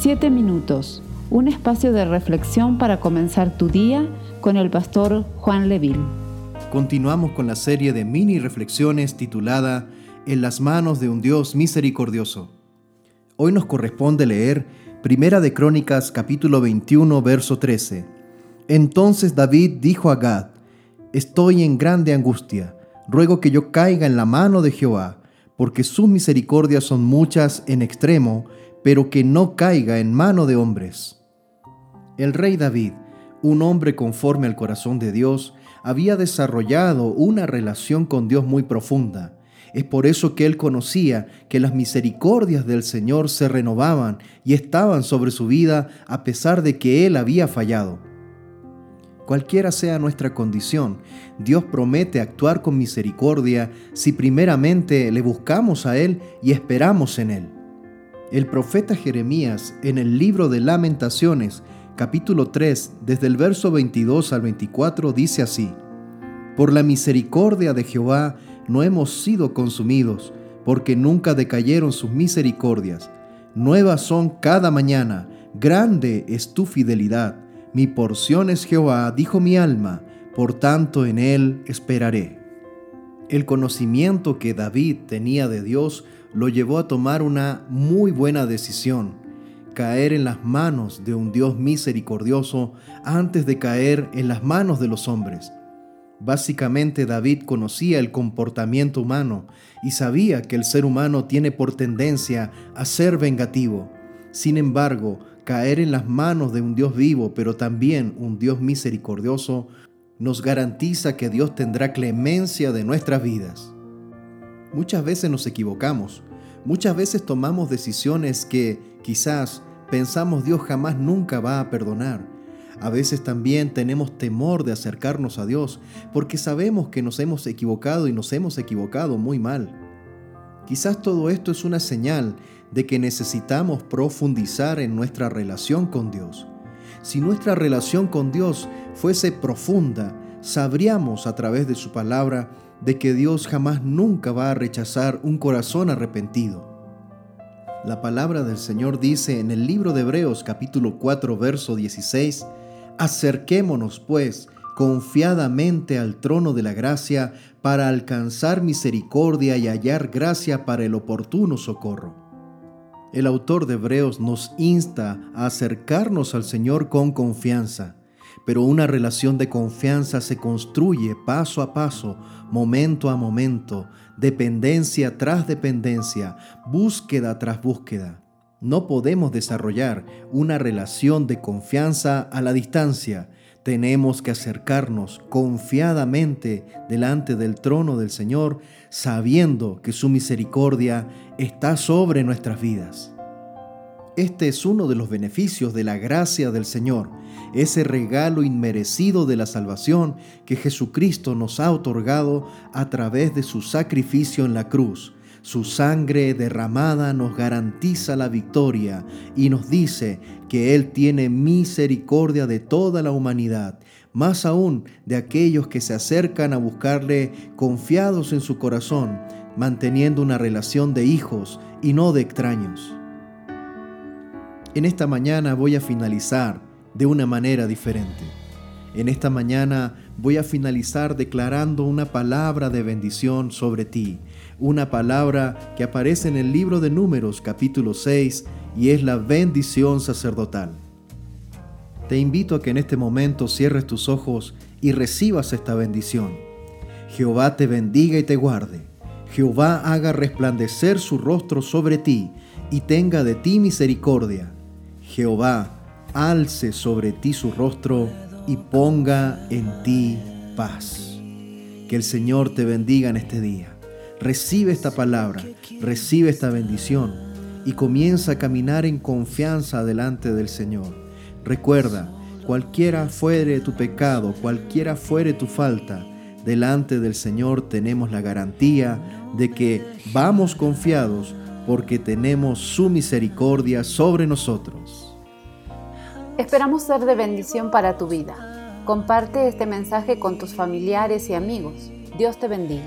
Siete minutos, un espacio de reflexión para comenzar tu día con el pastor Juan Leville. Continuamos con la serie de mini reflexiones titulada En las manos de un Dios misericordioso. Hoy nos corresponde leer Primera de Crónicas capítulo 21 verso 13. Entonces David dijo a Gad, Estoy en grande angustia, ruego que yo caiga en la mano de Jehová, porque sus misericordias son muchas en extremo, pero que no caiga en mano de hombres. El rey David, un hombre conforme al corazón de Dios, había desarrollado una relación con Dios muy profunda. Es por eso que él conocía que las misericordias del Señor se renovaban y estaban sobre su vida a pesar de que él había fallado. Cualquiera sea nuestra condición, Dios promete actuar con misericordia si primeramente le buscamos a Él y esperamos en Él. El profeta Jeremías en el libro de lamentaciones, capítulo 3, desde el verso 22 al 24, dice así, Por la misericordia de Jehová no hemos sido consumidos, porque nunca decayeron sus misericordias. Nuevas son cada mañana, grande es tu fidelidad. Mi porción es Jehová, dijo mi alma, por tanto en él esperaré. El conocimiento que David tenía de Dios lo llevó a tomar una muy buena decisión, caer en las manos de un Dios misericordioso antes de caer en las manos de los hombres. Básicamente David conocía el comportamiento humano y sabía que el ser humano tiene por tendencia a ser vengativo. Sin embargo, caer en las manos de un Dios vivo, pero también un Dios misericordioso, nos garantiza que Dios tendrá clemencia de nuestras vidas. Muchas veces nos equivocamos, muchas veces tomamos decisiones que quizás pensamos Dios jamás nunca va a perdonar. A veces también tenemos temor de acercarnos a Dios porque sabemos que nos hemos equivocado y nos hemos equivocado muy mal. Quizás todo esto es una señal de que necesitamos profundizar en nuestra relación con Dios. Si nuestra relación con Dios fuese profunda, sabríamos a través de su palabra de que Dios jamás nunca va a rechazar un corazón arrepentido. La palabra del Señor dice en el libro de Hebreos capítulo 4 verso 16, Acerquémonos pues confiadamente al trono de la gracia para alcanzar misericordia y hallar gracia para el oportuno socorro. El autor de Hebreos nos insta a acercarnos al Señor con confianza, pero una relación de confianza se construye paso a paso, momento a momento, dependencia tras dependencia, búsqueda tras búsqueda. No podemos desarrollar una relación de confianza a la distancia, tenemos que acercarnos confiadamente delante del trono del Señor, sabiendo que su misericordia está sobre nuestras vidas. Este es uno de los beneficios de la gracia del Señor, ese regalo inmerecido de la salvación que Jesucristo nos ha otorgado a través de su sacrificio en la cruz su sangre derramada nos garantiza la victoria y nos dice que Él tiene misericordia de toda la humanidad, más aún de aquellos que se acercan a buscarle confiados en su corazón, manteniendo una relación de hijos y no de extraños. En esta mañana voy a finalizar de una manera diferente. En esta mañana voy a finalizar declarando una palabra de bendición sobre ti, una palabra que aparece en el libro de Números capítulo 6 y es la bendición sacerdotal. Te invito a que en este momento cierres tus ojos y recibas esta bendición. Jehová te bendiga y te guarde. Jehová haga resplandecer su rostro sobre ti y tenga de ti misericordia. Jehová alce sobre ti su rostro y ponga en ti paz. Que el Señor te bendiga en este día. Recibe esta palabra, recibe esta bendición y comienza a caminar en confianza delante del Señor. Recuerda, cualquiera fuere tu pecado, cualquiera fuere tu falta, delante del Señor tenemos la garantía de que vamos confiados porque tenemos su misericordia sobre nosotros. Esperamos ser de bendición para tu vida. Comparte este mensaje con tus familiares y amigos. Dios te bendiga.